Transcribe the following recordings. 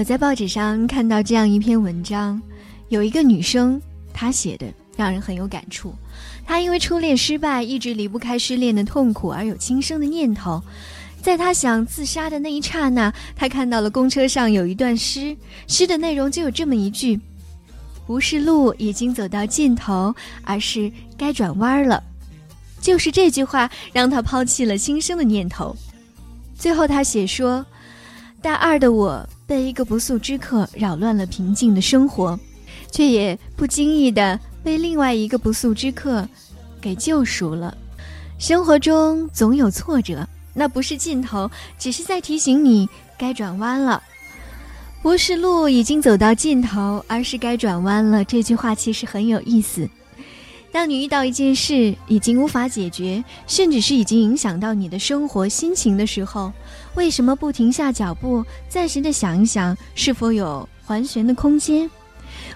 我在报纸上看到这样一篇文章，有一个女生，她写的让人很有感触。她因为初恋失败，一直离不开失恋的痛苦，而有轻生的念头。在她想自杀的那一刹那，她看到了公车上有一段诗，诗的内容就有这么一句：“不是路已经走到尽头，而是该转弯了。”就是这句话让她抛弃了轻生的念头。最后，她写说：“大二的我。”被一个不速之客扰乱了平静的生活，却也不经意的被另外一个不速之客给救赎了。生活中总有挫折，那不是尽头，只是在提醒你该转弯了。不是路已经走到尽头，而是该转弯了。这句话其实很有意思。当你遇到一件事已经无法解决，甚至是已经影响到你的生活心情的时候，为什么不停下脚步，暂时的想一想，是否有还旋的空间？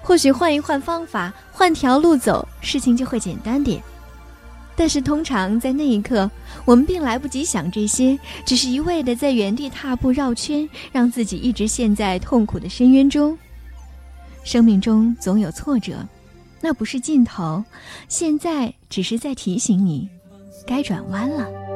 或许换一换方法，换条路走，事情就会简单点。但是通常在那一刻，我们并来不及想这些，只是一味的在原地踏步绕圈，让自己一直陷在痛苦的深渊中。生命中总有挫折。那不是尽头，现在只是在提醒你，该转弯了。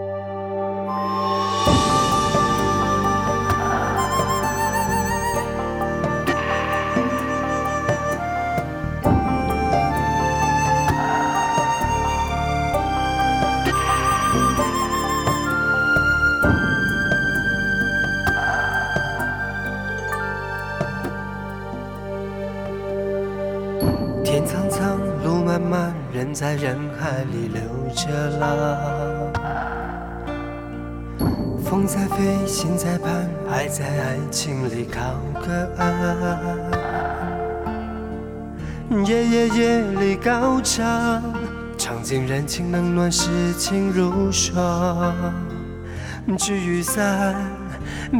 在人海里流着浪，风在飞，心在盼，爱在爱情里靠个岸。夜夜夜里高唱，唱尽人情冷暖，世情如霜。聚与散，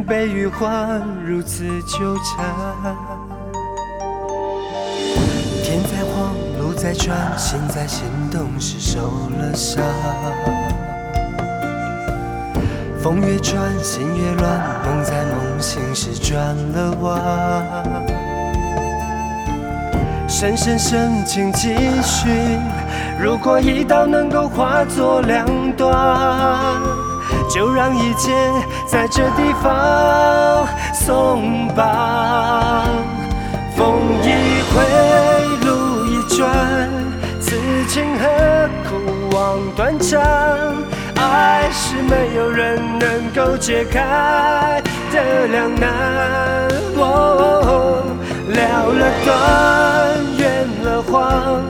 悲与欢，如此纠缠。在转，心在心动时受了伤。风越转，心越乱，梦在梦醒时转了弯。深深深情继续，如果一刀能够化作两段，就让一切在这地方松绑。风一回。转，此情何苦望断肠？爱是没有人能够解开的两难。了了断，圆了谎，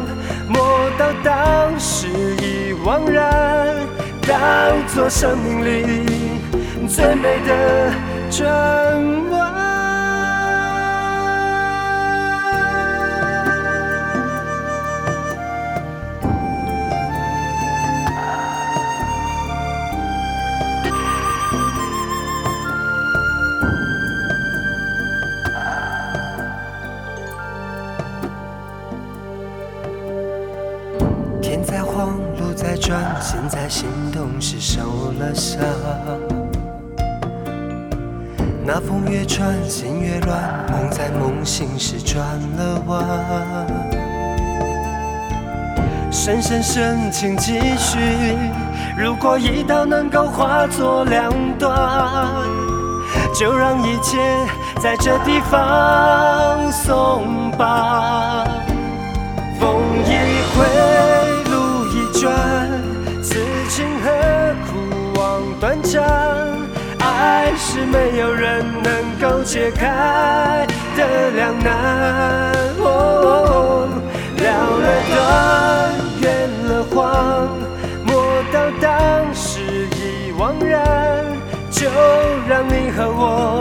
莫道当时已惘然，当作生命里最美的转心在心动时受了伤，那风越穿，心越乱，梦在梦醒时转了弯。深深深情继续，如果一刀能够化作两段，就让一切在这地方松绑。解开的两难。了了断，圆了谎，莫道当时已惘然。就让你和我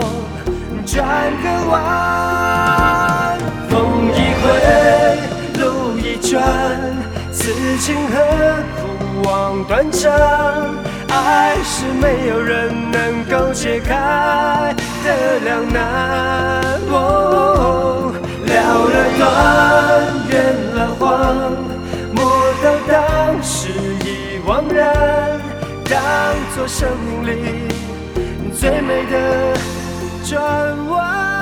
转个弯。风一回，路一转，此情何苦？望断肠，爱是没有人能够解开的两难。哦了了断，圆了谎，莫道当时已惘然，当作生命里最美的转弯。